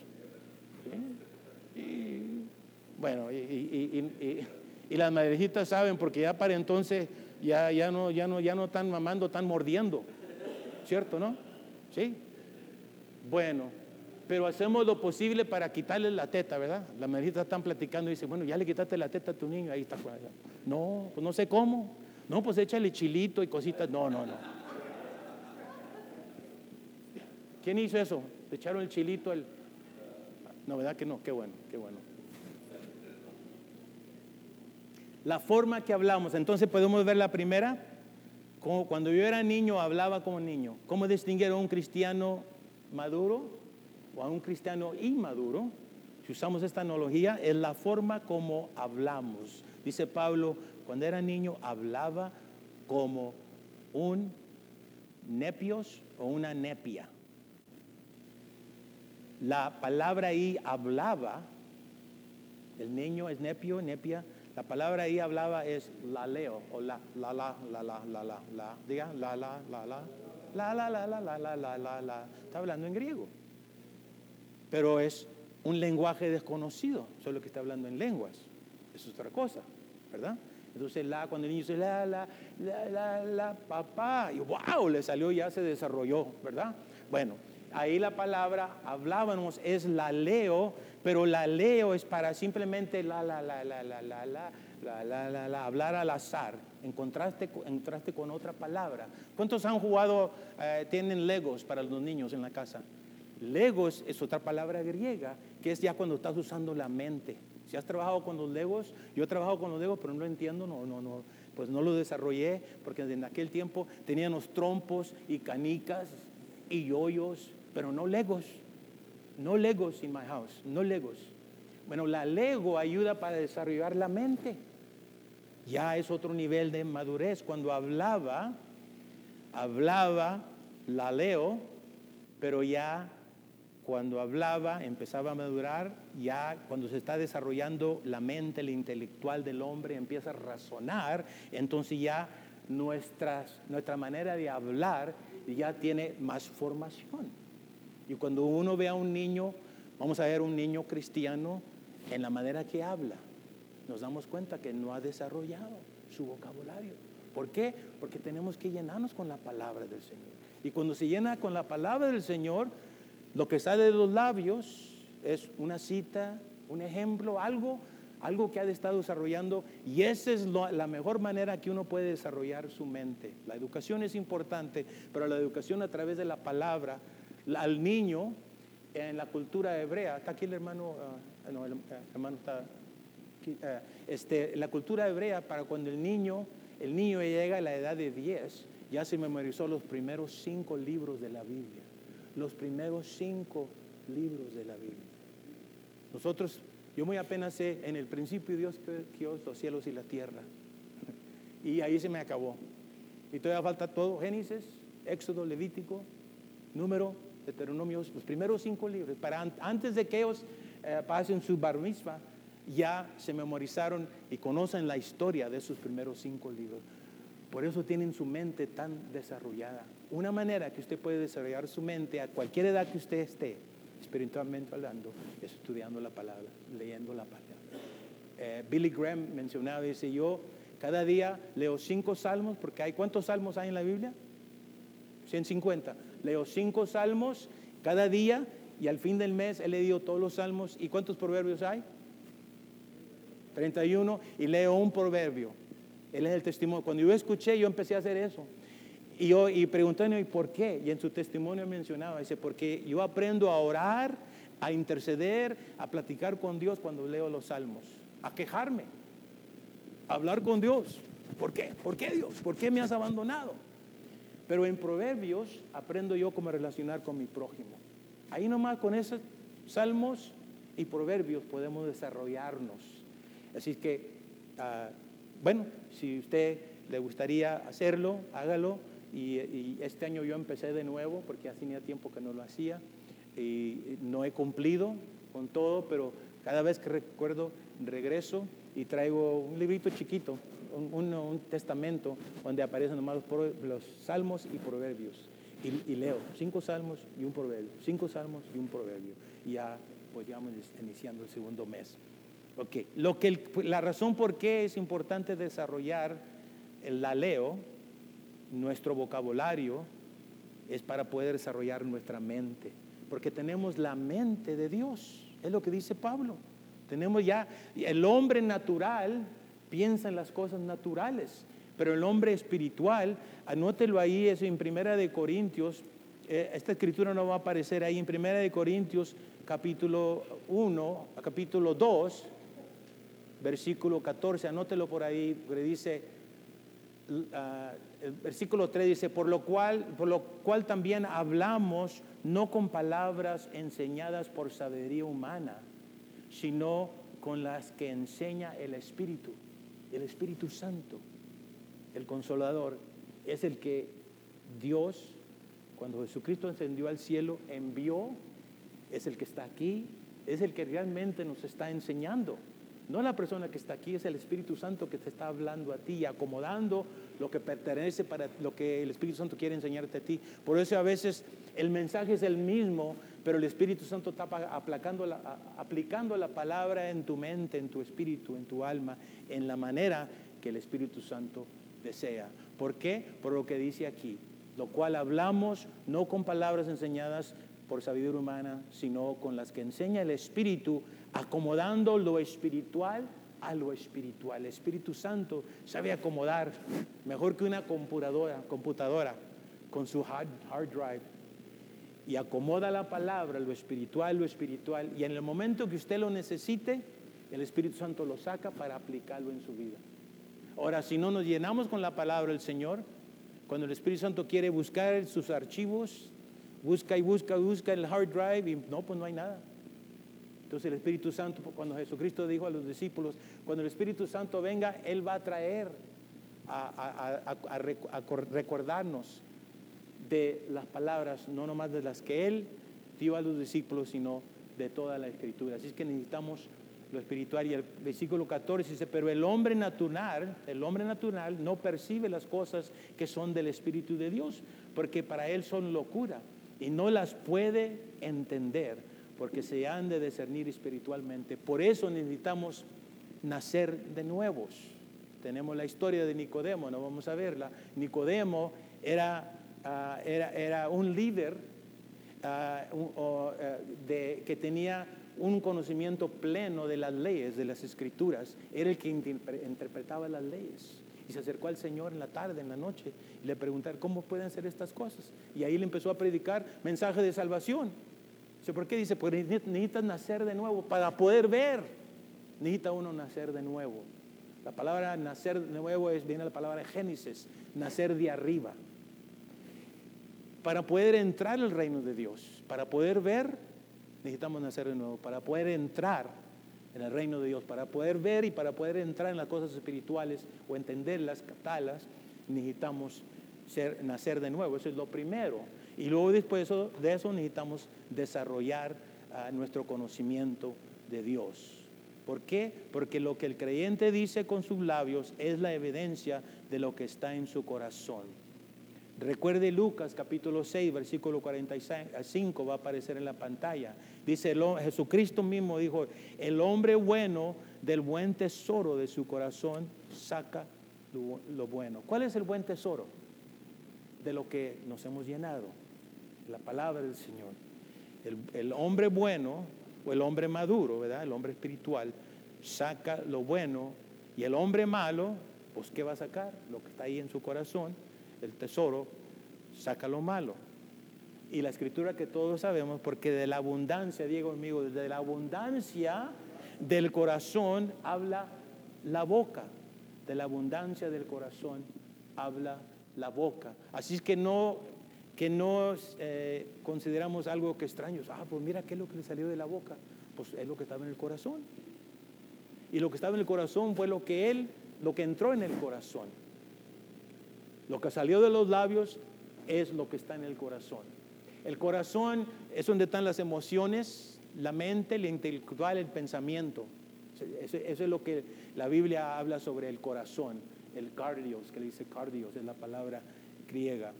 Y, bueno, y, las madrecitas saben porque ya para entonces ya, ya, no, ya, no, ya no están mamando, están mordiendo. ¿Cierto, no? Sí. Bueno, pero hacemos lo posible para quitarle la teta, ¿verdad? Las madrecitas están platicando y dicen, bueno, ya le quitaste la teta a tu niño, ahí está. No, pues no sé cómo. No, pues échale chilito y cositas. No, no, no. ¿Quién hizo eso? ¿Le echaron el chilito? El... No, ¿verdad que no? Qué bueno, qué bueno. La forma que hablamos, entonces podemos ver la primera. Como cuando yo era niño hablaba como niño. ¿Cómo distinguir a un cristiano maduro o a un cristiano inmaduro? Si usamos esta analogía, es la forma como hablamos. Dice Pablo, cuando era niño hablaba como un nepios o una nepia. La palabra ahí hablaba, el niño es nepio, nepia, la palabra ahí hablaba es la leo o la, la, la, la, la, la, la, la, diga, la, la, la, la, la, la, la, la, la, la, la, la, la, está hablando en griego. Pero es un lenguaje desconocido, solo que está hablando en lenguas, es otra cosa, ¿verdad? Entonces la, cuando el niño dice la, la, la, la, la, papá, y wow, le salió, ya se desarrolló, ¿verdad? Bueno, ahí la palabra hablábamos es la leo, pero la leo es para simplemente la, la, la, la, la, la, la, la, la, la, la hablar al azar, en contraste, con otra palabra. ¿Cuántos han jugado, eh, tienen legos para los niños en la casa? Legos es otra palabra griega, que es ya cuando estás usando la mente. Si has trabajado con los legos, yo he trabajado con los legos, pero no lo entiendo, no, no, no, pues no lo desarrollé, porque en aquel tiempo teníamos trompos y canicas y yoyos pero no legos. No legos in my house, no legos. Bueno, la lego ayuda para desarrollar la mente. Ya es otro nivel de madurez. Cuando hablaba, hablaba, la leo, pero ya cuando hablaba, empezaba a madurar, ya cuando se está desarrollando la mente, el intelectual del hombre, empieza a razonar, entonces ya nuestra manera de hablar ya tiene más formación. Y cuando uno ve a un niño, vamos a ver un niño cristiano en la manera que habla, nos damos cuenta que no ha desarrollado su vocabulario. ¿Por qué? Porque tenemos que llenarnos con la palabra del Señor. Y cuando se llena con la palabra del Señor, lo que sale de los labios es una cita, un ejemplo, algo, algo que ha estado desarrollando. Y esa es la mejor manera que uno puede desarrollar su mente. La educación es importante, pero la educación a través de la palabra al niño en la cultura hebrea, está aquí el hermano, ah, no, el, hermano está aquí, ah, este, la cultura hebrea, para cuando el niño, el niño llega a la edad de 10, ya se memorizó los primeros cinco libros de la Biblia, los primeros cinco libros de la Biblia. Nosotros, yo muy apenas sé, en el principio Dios creó los cielos y la tierra, y ahí se me acabó. Y todavía falta todo, Génesis, Éxodo, Levítico, Número, Deuteronomios, los primeros cinco libros, para antes de que ellos eh, pasen su bar ya se memorizaron y conocen la historia de sus primeros cinco libros. Por eso tienen su mente tan desarrollada. Una manera que usted puede desarrollar su mente a cualquier edad que usted esté, espiritualmente hablando, es estudiando la palabra, leyendo la palabra. Eh, Billy Graham mencionaba, dice, yo cada día leo cinco salmos, porque hay cuántos salmos hay en la Biblia? 150. Leo cinco salmos cada día y al fin del mes he leído todos los salmos. ¿Y cuántos proverbios hay? 31. Y leo un proverbio. Él es el testimonio. Cuando yo escuché, yo empecé a hacer eso. Y yo y pregunté, ¿y por qué? Y en su testimonio mencionaba, dice, porque yo aprendo a orar, a interceder, a platicar con Dios cuando leo los salmos, a quejarme, a hablar con Dios. ¿Por qué? ¿Por qué Dios? ¿Por qué me has abandonado? Pero en Proverbios aprendo yo cómo relacionar con mi prójimo. Ahí nomás con esos salmos y proverbios podemos desarrollarnos. Así que, ah, bueno, si usted le gustaría hacerlo, hágalo. Y, este año yo empecé de nuevo porque hace tenía tiempo que no lo hacía y no he cumplido con todo, pero cada vez que recuerdo regreso y traigo un librito chiquito, un, testamento donde aparecen nomás los, los salmos y proverbios y, leo cinco salmos y un proverbio, cinco salmos y un proverbio. Y ya pues ya iniciando el segundo mes. Ok, Lo que la razón por qué es importante desarrollar el laleo, nuestro vocabulario, es para poder desarrollar nuestra mente. Porque tenemos la mente de Dios, es lo que dice Pablo. Tenemos ya, el hombre natural piensa en las cosas naturales, pero el hombre espiritual, anótelo ahí, eso en Primera de Corintios, eh, esta escritura no va a aparecer ahí, en Primera de Corintios capítulo 1, capítulo 2, versículo 14, anótelo por ahí, porque dice, ah, el versículo 3 dice, por lo, cual, por lo cual también hablamos no con palabras enseñadas por sabiduría humana, sino con las que enseña el Espíritu, el Espíritu Santo el consolador, es el que Dios, cuando Jesucristo ascendió al cielo, envió, es el que está aquí, es el que realmente nos está enseñando. No la persona que está aquí, es el Espíritu Santo que te está hablando a ti y acomodando lo que pertenece para lo que el Espíritu Santo quiere enseñarte a ti. Por eso a veces el mensaje es el mismo, pero el Espíritu Santo está aplicando la, aplicando la palabra en tu mente, en tu espíritu, en tu alma, en la manera que el Espíritu Santo desea. ¿Por qué? Por lo que dice aquí, lo cual hablamos no con palabras enseñadas por sabiduría humana, sino con las que enseña el Espíritu, acomodando lo espiritual a lo espiritual. El Espíritu Santo sabe acomodar mejor que una computadora, computadora con su hard drive. Y acomoda la palabra, lo espiritual, lo espiritual. Y en el momento que usted lo necesite, el Espíritu Santo lo saca para aplicarlo en su vida. Ahora, si no nos llenamos con la palabra del Señor, cuando el Espíritu Santo quiere buscar sus archivos, busca y busca busca el hard drive y no, pues no hay nada. Entonces el Espíritu Santo, cuando Jesucristo dijo a los discípulos, cuando el Espíritu Santo venga, Él va a traer a, recordarnos de las palabras, no nomás de las que Él dio a los discípulos, sino de toda la Escritura. Así es que necesitamos lo espiritual. Y el versículo 14 dice, pero el hombre natural, el hombre natural no percibe las cosas que son del Espíritu de Dios, porque para él son locura y no las puede entender, porque se han de discernir espiritualmente. Por eso necesitamos nacer de nuevos. Tenemos la historia de Nicodemo, no vamos a verla. Nicodemo era, ah, era, era un líder ah, eh, que tenía un conocimiento pleno de las leyes, de las escrituras, era el que interpretaba las leyes. Y se acercó al Señor en la tarde, en la noche, y le preguntaron, ¿cómo pueden ser estas cosas? Y ahí le empezó a predicar mensaje de salvación. Dice, ¿por qué? Dice, porque necesitas nacer de nuevo para poder ver. Necesita uno nacer de nuevo. La palabra nacer de nuevo es, viene la palabra Génesis, nacer de arriba. Para poder entrar al reino de Dios, para poder ver necesitamos nacer de nuevo para poder entrar en el reino de Dios, para poder ver y para poder entrar en las cosas espirituales o entenderlas, captarlas, necesitamos ser, nacer de nuevo. Eso es lo primero. Y luego después de eso necesitamos desarrollar ah, nuestro conocimiento de Dios. ¿Por qué? Porque lo que el creyente dice con sus labios es la evidencia de lo que está en su corazón. Recuerde Lucas capítulo 6, versículo 45, va a aparecer en la pantalla. Dice Jesucristo mismo dijo, el hombre bueno del buen tesoro de su corazón saca lo, bueno. ¿Cuál es el buen tesoro? De lo que nos hemos llenado. La palabra del Señor. El, hombre bueno o el hombre maduro, ¿verdad? El hombre espiritual saca lo bueno y el hombre malo, pues ¿qué va a sacar? Lo que está ahí en su corazón, el tesoro, saca lo malo. Y la escritura que todos sabemos, porque de la abundancia, Diego amigo, de la abundancia del corazón habla la boca, de la abundancia del corazón habla la boca. Así es que no que no eh, consideramos algo que extraño. Ah, pues mira qué es lo que le salió de la boca. Pues es lo que estaba en el corazón. Y lo que estaba en el corazón fue lo que él, lo que entró en el corazón. Lo que salió de los labios es lo que está en el corazón. El corazón es donde están las emociones, la mente, el intelectual, el pensamiento. Eso, es lo que la Biblia habla sobre el corazón, el cardios, que le dice cardios, es la palabra griega.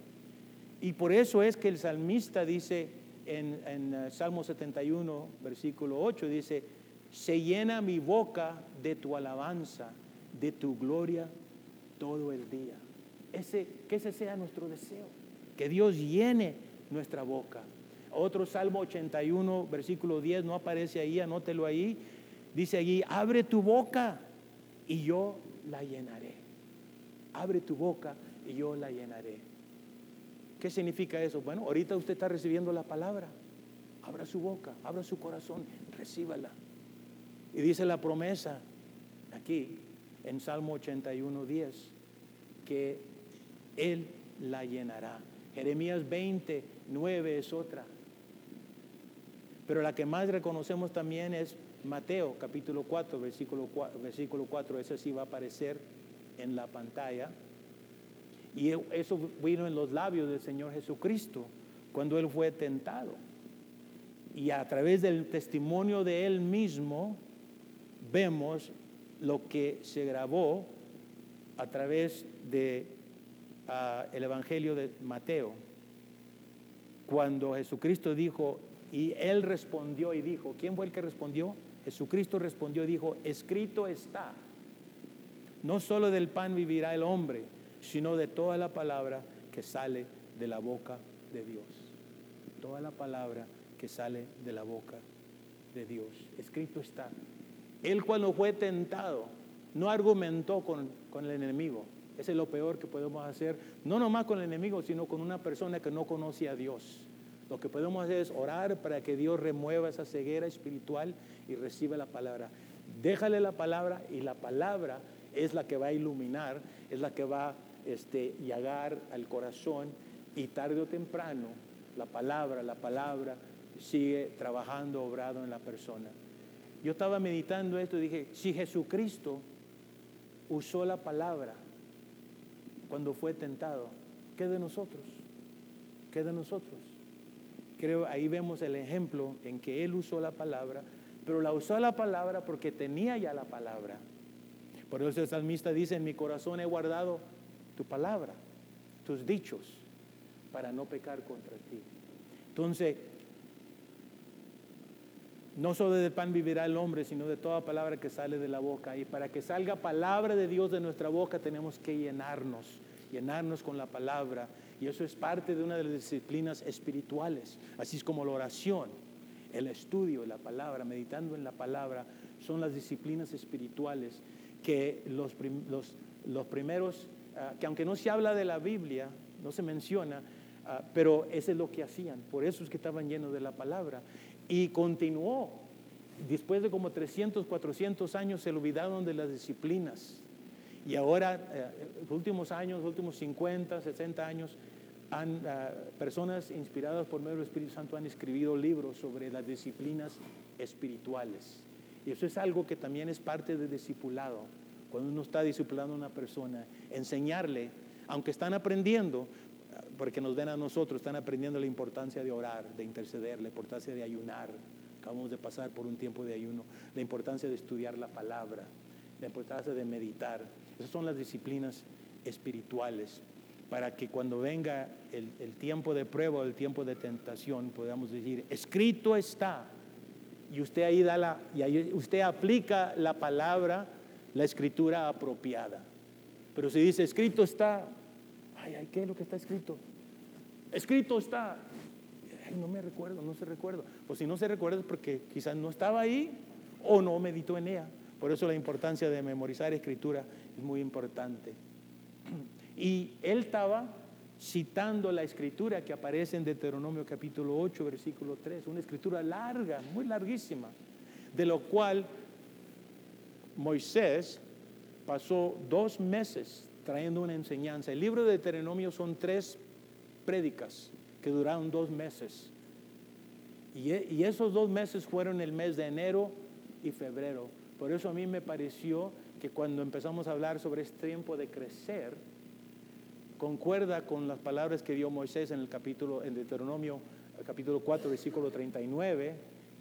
Y por eso es que el salmista dice en, en eh, Salmo 71, versículo 8, dice, se llena mi boca de tu alabanza, de tu gloria todo el día. Ese, que ese sea nuestro deseo, que Dios llene nuestra boca. Otro Salmo 81, versículo 10, no aparece ahí, anótelo ahí. Dice allí, abre tu boca y yo la llenaré. Abre tu boca y yo la llenaré. ¿Qué significa eso? Bueno, ahorita usted está recibiendo la palabra. Abra su boca, abra su corazón, recíbala. Y dice la promesa aquí en Salmo 81, 10, que Él la llenará. Jeremías 20, 9 es otra. Pero la que más reconocemos también es Mateo capítulo 4, versículo 4, versículo 4. Ese sí va a aparecer en la pantalla. Y eso vino en los labios del Señor Jesucristo cuando Él fue tentado. Y a través del testimonio de Él mismo vemos lo que se grabó a través ah, Evangelio de Mateo. Cuando Jesucristo dijo, y Él respondió y dijo, ¿quién fue el que respondió? Jesucristo respondió y dijo, escrito está, no solo del pan vivirá el hombre, sino de toda la palabra que sale de la boca de Dios. Toda la palabra que sale de la boca de Dios. Escrito está. Él cuando fue tentado, no argumentó con, con el enemigo. Ese es lo peor que podemos hacer, no nomás con el enemigo, sino con una persona que no conoce a Dios. Lo que podemos hacer es orar para que Dios remueva esa ceguera espiritual y reciba la palabra. Déjale la palabra y la palabra es la que va a iluminar, es la que va este, llagar al corazón y tarde o temprano la palabra, la palabra sigue trabajando, obrado en la persona. Yo estaba meditando esto y dije, si Jesucristo usó la palabra cuando fue tentado, ¿qué de nosotros? ¿Qué de nosotros? Creo ahí vemos el ejemplo en que Él usó la palabra, pero la usó la palabra porque tenía ya la palabra. Por eso el salmista dice, en mi corazón he guardado tu palabra, tus dichos, para no pecar contra ti. Entonces, no solo de pan vivirá el hombre, sino de toda palabra que sale de la boca. Y para que salga palabra de Dios de nuestra boca tenemos que llenarnos, llenarnos con la palabra. Y eso es parte de una de las disciplinas espirituales, así es como la oración, el estudio de la palabra, meditando en la palabra, son las disciplinas espirituales que los primeros Ah, que aunque no se habla de la Biblia, no se menciona, ah, pero eso es lo que hacían. Por eso es que estaban llenos de la palabra. Y continuó. Después de como 300, 400 años se olvidaron de las disciplinas. Y ahora, eh, los últimos años, los últimos 50, 60 años, han, ah, personas inspiradas por medio del Espíritu Santo han escrito libros sobre las disciplinas espirituales. Y eso es algo que también es parte del discipulado cuando uno está disciplinando a una persona, enseñarle, aunque están aprendiendo, porque nos ven a nosotros, están aprendiendo la importancia de orar, de interceder, la importancia de ayunar, Acabamos de pasar por un tiempo de ayuno. La importancia de estudiar la palabra, la importancia de meditar. Esas son las disciplinas espirituales para que cuando venga el, tiempo de prueba el tiempo de tentación podamos decir, escrito está. Y usted ahí da la, y usted aplica la palabra, la escritura apropiada. Pero si dice, escrito está, ay, ay, ¿qué es lo que está escrito? Escrito está. no me recuerdo, no se recuerdo. Pues si no se recuerda es porque quizás no estaba ahí o no meditó en ella. Por eso la importancia de memorizar escritura es muy importante. Y él estaba citando la escritura que aparece en Deuteronomio capítulo 8, versículo 3, una escritura larga, muy larguísima, de lo cual Moisés pasó dos meses trayendo una enseñanza. El libro de Deuteronomio son tres prédicas que duraron dos meses. Y, y esos dos meses fueron el mes de enero y febrero. Por eso a mí me pareció que cuando empezamos a hablar sobre este tiempo de crecer, concuerda con las palabras que dio Moisés en el capítulo, en Deuteronomio, capítulo 4, versículo 39,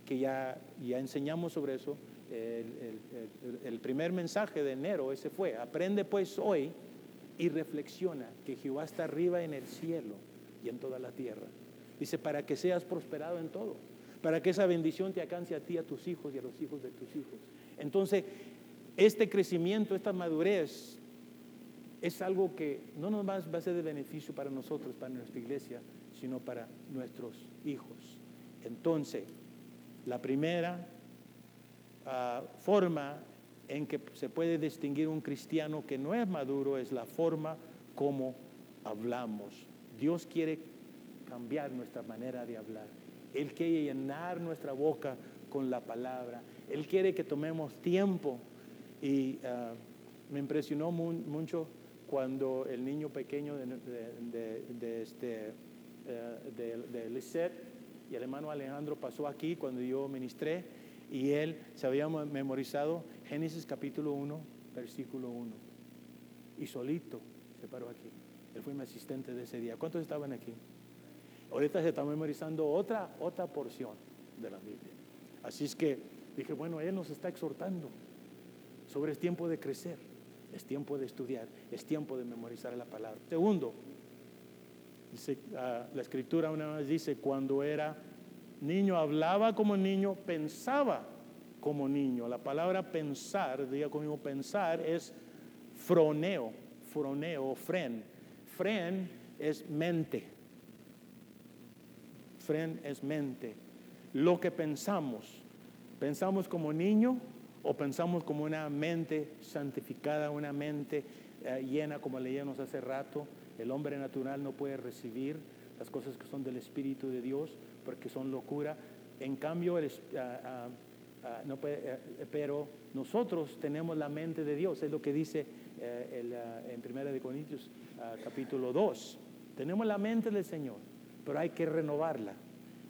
que ya, ya enseñamos sobre eso. El, primer mensaje de enero, ese fue, aprende pues hoy y reflexiona que Jehová está arriba en el cielo y en toda la tierra. Dice, para que seas prosperado en todo, para que esa bendición te alcance a ti, a tus hijos y a los hijos de tus hijos. Entonces, este crecimiento, esta madurez, es algo que no nomás va a ser de beneficio para nosotros, para nuestra iglesia, sino para nuestros hijos. Entonces, la primera ah, forma en que se puede distinguir un cristiano que no es maduro es la forma como hablamos. Dios quiere cambiar nuestra manera de hablar. Él quiere llenar nuestra boca con la palabra. Él quiere que tomemos tiempo. Y ah, me impresionó mucho cuando el niño pequeño de, de, este, eh, de, Lisette y el hermano Alejandro pasó aquí cuando yo ministré y él se había memorizado Génesis capítulo 1, versículo 1. Y solito se paró aquí. Él fue mi asistente de ese día. ¿Cuántos estaban aquí? Ahorita se está memorizando otra, otra porción de la Biblia. Así es que dije, bueno, Él nos está exhortando sobre el tiempo de crecer. Es tiempo de estudiar, es tiempo de memorizar la palabra. Segundo, ah, la escritura una vez dice, cuando era niño hablaba como niño, pensaba como niño. La palabra pensar, diga conmigo pensar, es froneo, froneo, fren. Fren es mente. Fren es mente. Lo que pensamos, pensamos como niño, o pensamos como una mente santificada, una mente eh, llena, como leíamos hace rato. El hombre natural no puede recibir las cosas que son del Espíritu de Dios porque son locura. En cambio, el, ah, ah, ah, no puede, eh, pero nosotros tenemos la mente de Dios, es lo que dice eh, el, en 1 de Corintios capítulo 2. Tenemos la mente del Señor, pero hay que renovarla.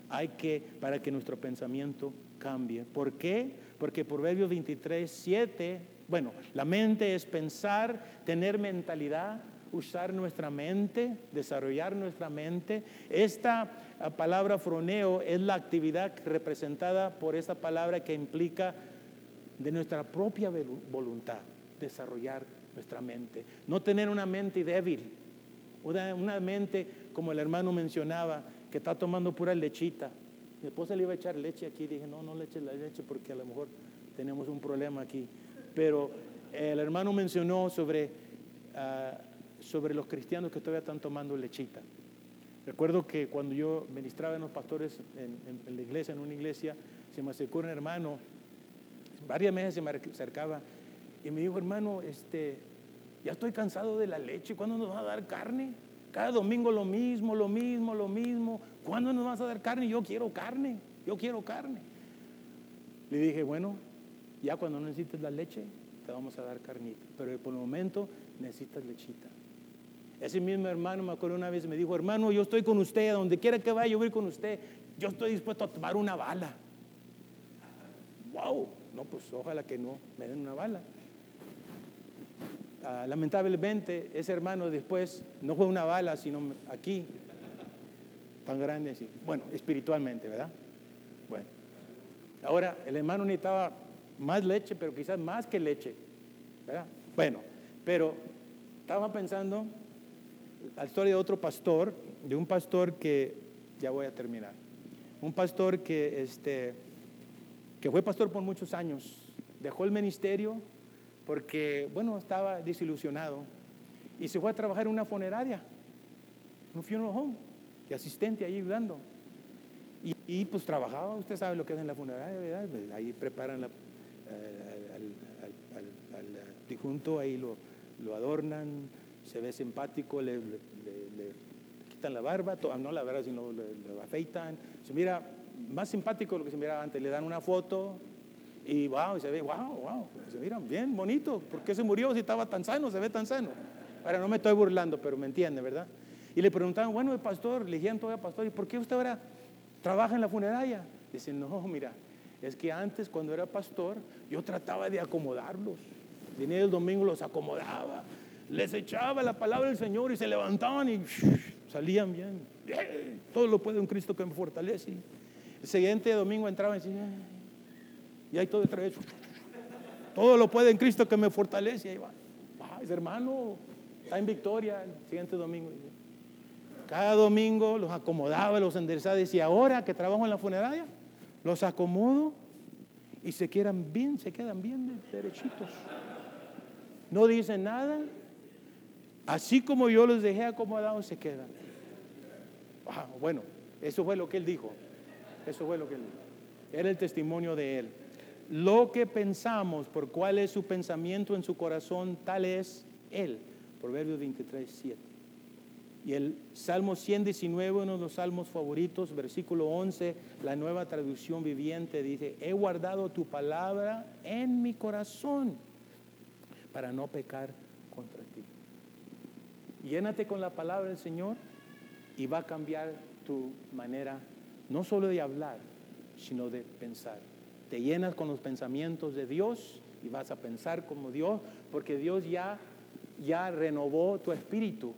Hay que, para que nuestro pensamiento cambie. ¿Por qué? Porque Proverbios 23, 7, bueno, la mente es pensar, tener mentalidad, usar nuestra mente, desarrollar nuestra mente. Esta ah, palabra froneo es la actividad representada por esta palabra que implica de nuestra propia voluntad, desarrollar nuestra mente. No tener una mente débil, una, mente como el hermano mencionaba, que está tomando pura lechita, mi esposa le iba a echar leche aquí, dije, no, no le eche la leche porque a lo mejor tenemos un problema aquí. Pero el hermano mencionó sobre, ah, sobre los cristianos que todavía están tomando lechita. Recuerdo que cuando yo ministraba en los pastores en, la iglesia, en una iglesia, se me acercó un hermano, varias veces se me acercaba y me dijo, hermano, este, ya estoy cansado de la leche, ¿cuándo nos va a dar carne? Cada domingo lo mismo, lo mismo, lo mismo. ¿Cuándo nos vas a dar carne? Yo quiero carne, yo quiero carne. Le dije, bueno, ya cuando necesites la leche, te vamos a dar carnita. Pero por el momento necesitas lechita. Ese mismo hermano, me acuerdo una vez, me dijo, hermano, yo estoy con usted, a donde quiera que vaya, yo voy con usted. Yo estoy dispuesto a tomar una bala. Wow, no, pues ojalá que no me den una bala. Ah, lamentablemente, ese hermano después no fue una bala, sino aquí, tan grande así. Bueno, espiritualmente, ¿verdad? Bueno. Ahora, el hermano necesitaba más leche, pero quizás más que leche. ¿verdad? Bueno, pero estaba pensando la historia de otro pastor, de un pastor que, ya voy a terminar, un pastor que, este, que fue pastor por muchos años, dejó el ministerio porque, bueno, estaba desilusionado y se fue a trabajar en una funeraria, un funeral home, de asistente ahí ayudando. Y, pues trabajaba, usted sabe lo que es en la funeraria, ¿verdad? Pues, ahí preparan la, eh, al, difunto, ahí lo, lo, adornan, se ve simpático, le, quitan la barba, no la barba, sino le, afeitan. Se mira más simpático lo que se miraba antes, le dan una foto y wow, se ve, wow, wow, se mira bien bonito. ¿Por qué se murió si estaba tan sano? Se ve tan sano. Ahora no me estoy burlando, pero me entiende, ¿verdad? Y le preguntaban, bueno, el pastor, le dijeron todavía pastor, ¿y por qué usted ahora trabaja en la funeraria? Dice, no, mira, es que antes cuando era pastor yo trataba de acomodarlos. Venía el domingo, los acomodaba, les echaba la palabra del Señor y se levantaban y salían bien. Todo lo puede un Cristo que me fortalece. El siguiente domingo entraba y decía, y ahí todo otra vez. Todo lo puede en Cristo que me fortalece. Y ahí va. ese hermano está en victoria el siguiente domingo. Cada domingo los acomodaba, los enderezaba. Y ahora que trabajo en la funeraria, los acomodo y se quedan bien, se quedan bien derechitos. No dicen nada. Así como yo los dejé acomodados, se quedan. bueno, eso fue lo que él dijo. Eso fue lo que él dijo. Era el testimonio de él. Lo que pensamos, por cuál es su pensamiento en su corazón, tal es él. Proverbios 23, 7. Y el Salmo 119, uno de los salmos favoritos, versículo 11, la nueva traducción viviente dice, he guardado tu palabra en mi corazón para no pecar. Llénate con la palabra del Señor y va a cambiar tu manera no solo de hablar, sino de pensar. Te llenas con los pensamientos de Dios y vas a pensar como Dios, porque Dios ya, ya renovó tu espíritu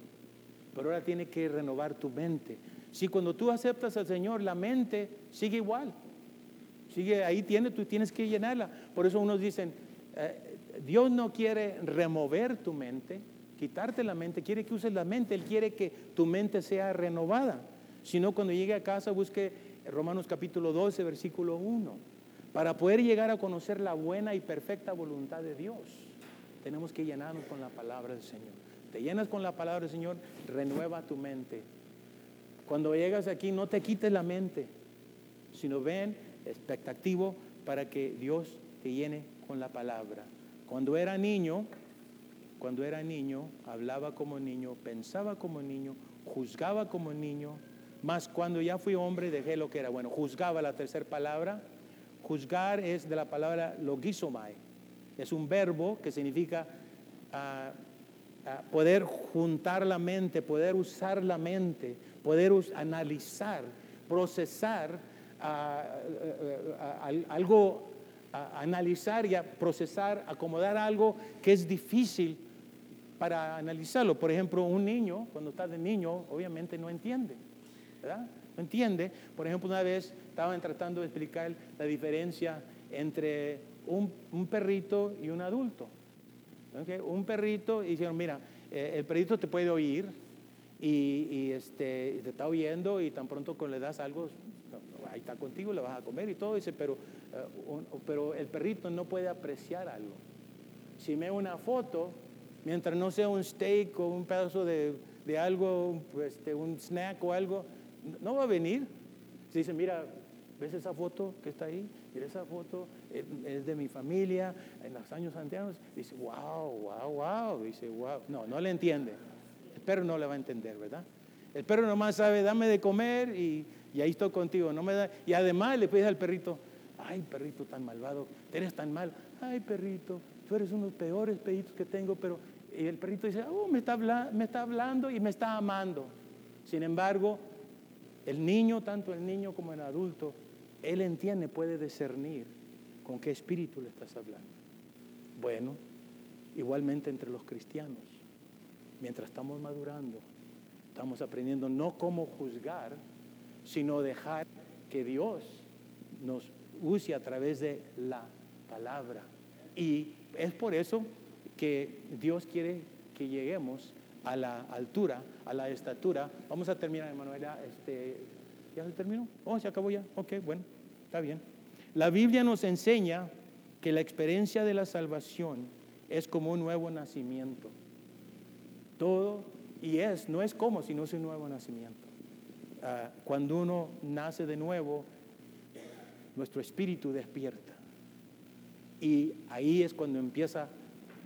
pero ahora tiene que renovar tu mente. Si cuando tú aceptas al Señor, la mente sigue igual, sigue ahí tiene, tú tienes que llenarla. Por eso unos dicen, eh, Dios no quiere remover tu mente, quitarte la mente, quiere que uses la mente, Él quiere que tu mente sea renovada. Si no, cuando llegue a casa, busque Romanos capítulo 12, versículo 1. Para poder llegar a conocer la buena y perfecta voluntad de Dios, tenemos que llenarnos con la palabra del Señor te llenas con la palabra del Señor, renueva tu mente. Cuando llegas aquí, no te quites la mente, sino ven expectativo para que Dios te llene con la palabra. Cuando era niño, cuando era niño, hablaba como niño, pensaba como niño, juzgaba como niño, más cuando ya fui hombre dejé lo que era. Bueno, juzgaba la tercera palabra. Juzgar es de la palabra logisomai. Es un verbo que significa ah, poder juntar la mente, poder usar la mente, poder analizar, procesar algo, analizar y analizar acomodar algo que es difícil para analizarlo. Por ejemplo, un niño, cuando está de niño, obviamente no entiende, ¿verdad? No entiende. Por ejemplo, una vez estaban tratando de explicar la diferencia entre un perrito y un adulto. Un perrito, y dijeron, mira, eh, el perrito te puede oír y, este, te está oyendo y tan pronto le das algo, ahí está contigo, le vas a comer y todo, dice, pero, eh, pero el perrito no puede apreciar algo. Si me una foto, mientras no sea un steak o un pedazo de, algo, este, un snack o algo, no va a venir. Si dice, mira, ¿ves esa foto que está ahí? Mira esa foto, es de mi familia, en los años anteriores. Dice, wow, wow, wow. Dice, wow. No, no le entiende. El perro no le va a entender, ¿verdad? El perro nomás sabe, dame de comer y, ahí estoy contigo. No me da, y además le pide al perrito, ay, perrito tan malvado, eres tan mal. Ay, perrito, tú eres uno de los peores perritos que tengo, pero y el perrito dice, oh, me está, me está hablando y me está amando. Sin embargo, el niño, tanto el niño como el adulto, él entiende, puede discernir con qué espíritu le estás hablando. Bueno, igualmente entre los cristianos, mientras estamos madurando, estamos aprendiendo no cómo juzgar, sino dejar que Dios nos use a través de la palabra. Y es por eso que Dios quiere que lleguemos a la altura, a la estatura. Vamos a terminar, Emanuel. Este, ¿Ya se terminó? Oh, se acabó ya. Ok, bueno, está bien. La Biblia nos enseña que la experiencia de la salvación es como un nuevo nacimiento. Todo, y es, no es como, sino es un nuevo nacimiento. Ah, cuando uno nace de nuevo, nuestro espíritu despierta. Y ahí es cuando empieza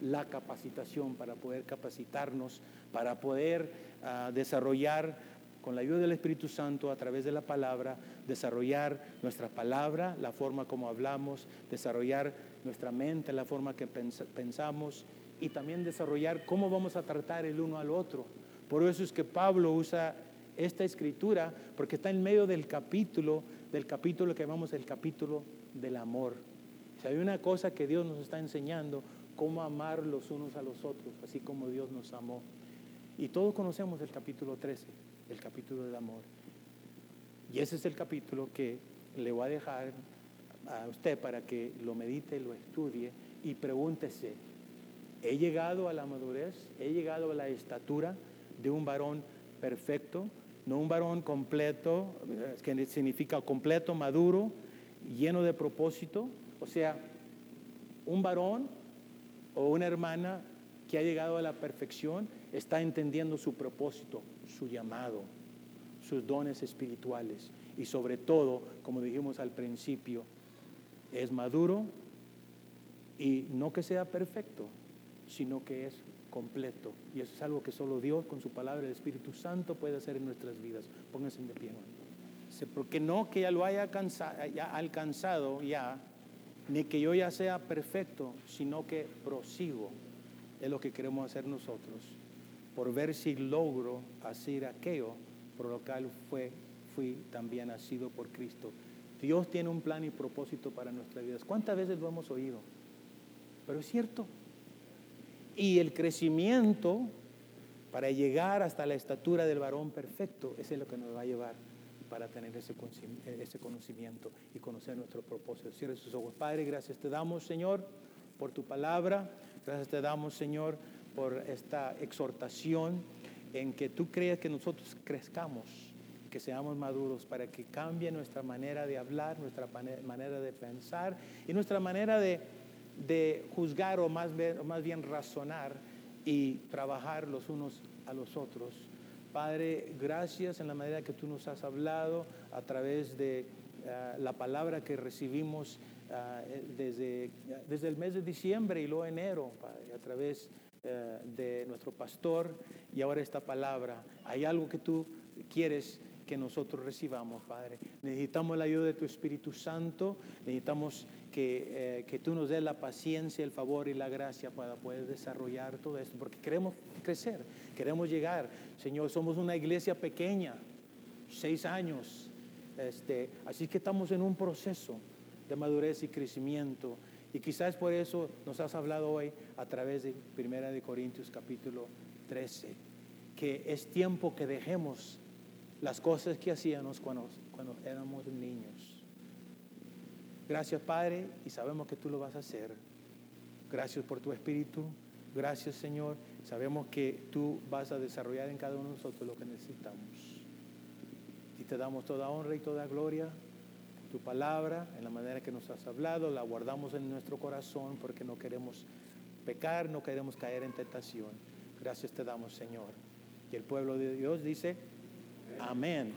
la capacitación para poder capacitarnos, para poder ah, desarrollar con la ayuda del Espíritu Santo a través de la palabra, desarrollar nuestra palabra, la forma como hablamos, desarrollar nuestra mente, la forma que pensamos y también desarrollar cómo vamos a tratar el uno al otro. Por eso es que Pablo usa esta escritura porque está en medio del capítulo, del capítulo que llamamos el capítulo del amor. Si hay una cosa que Dios nos está enseñando, cómo amar los unos a los otros, así como Dios nos amó. Y todos conocemos el capítulo 13 el capítulo del amor. Y ese es el capítulo que le voy a dejar a usted para que lo medite, lo estudie y pregúntese, ¿he llegado a la madurez? ¿He llegado a la estatura de un varón perfecto? No un varón completo, que significa completo, maduro, lleno de propósito. O sea, un varón o una hermana que ha llegado a la perfección está entendiendo su propósito, su llamado, sus dones espirituales y sobre todo, como dijimos al principio, es maduro y no que sea perfecto, sino que es completo. Y eso es algo que solo Dios con su palabra, el Espíritu Santo, puede hacer en nuestras vidas. Pónganse de pie. Porque no que ya lo haya alcanzado ya, ni que yo ya sea perfecto, sino que prosigo. Es lo que queremos hacer nosotros por ver si logro hacer aquello por lo cual fue, fui también nacido por Cristo. Dios tiene un plan y propósito para nuestras vidas. ¿Cuántas veces lo hemos oído? Pero es cierto. Y el crecimiento para llegar hasta la estatura del varón perfecto, es lo que nos va a llevar para tener ese, ese conocimiento y conocer nuestro propósito. Cierre sus ojos. Padre, gracias te damos, Señor, por tu palabra. Gracias te damos, Señor, por esta exhortación en que tú crees que nosotros crezcamos, que seamos maduros para que cambie nuestra manera de hablar, nuestra manera de pensar y nuestra manera de, juzgar o más bien razonar y trabajar los unos a los otros. Padre, gracias en la manera que tú nos has hablado a través de eh, la palabra que recibimos eh, desde, desde el mes de diciembre y luego enero, a través eh, de nuestro pastor y ahora esta palabra. Hay algo que tú quieres que nosotros recibamos, Padre. Necesitamos la ayuda de tu Espíritu Santo, necesitamos que, que, tú nos des la paciencia, el favor y la gracia para poder desarrollar todo esto, porque queremos crecer, queremos llegar. Señor, somos una iglesia pequeña, seis años, este, así que estamos en un proceso de madurez y crecimiento. Y quizás por eso nos has hablado hoy a través de Primera de Corintios capítulo 13, que es tiempo que dejemos las cosas que hacíamos cuando, cuando éramos niños. Gracias Padre y sabemos que tú lo vas a hacer. Gracias por tu espíritu. Gracias Señor. Sabemos que tú vas a desarrollar en cada uno de nosotros lo que necesitamos. Y te damos toda honra y toda gloria tu palabra, en la manera que nos has hablado, la guardamos en nuestro corazón porque no queremos pecar, no queremos caer en tentación. Gracias te damos, Señor. Y el pueblo de Dios dice, amén.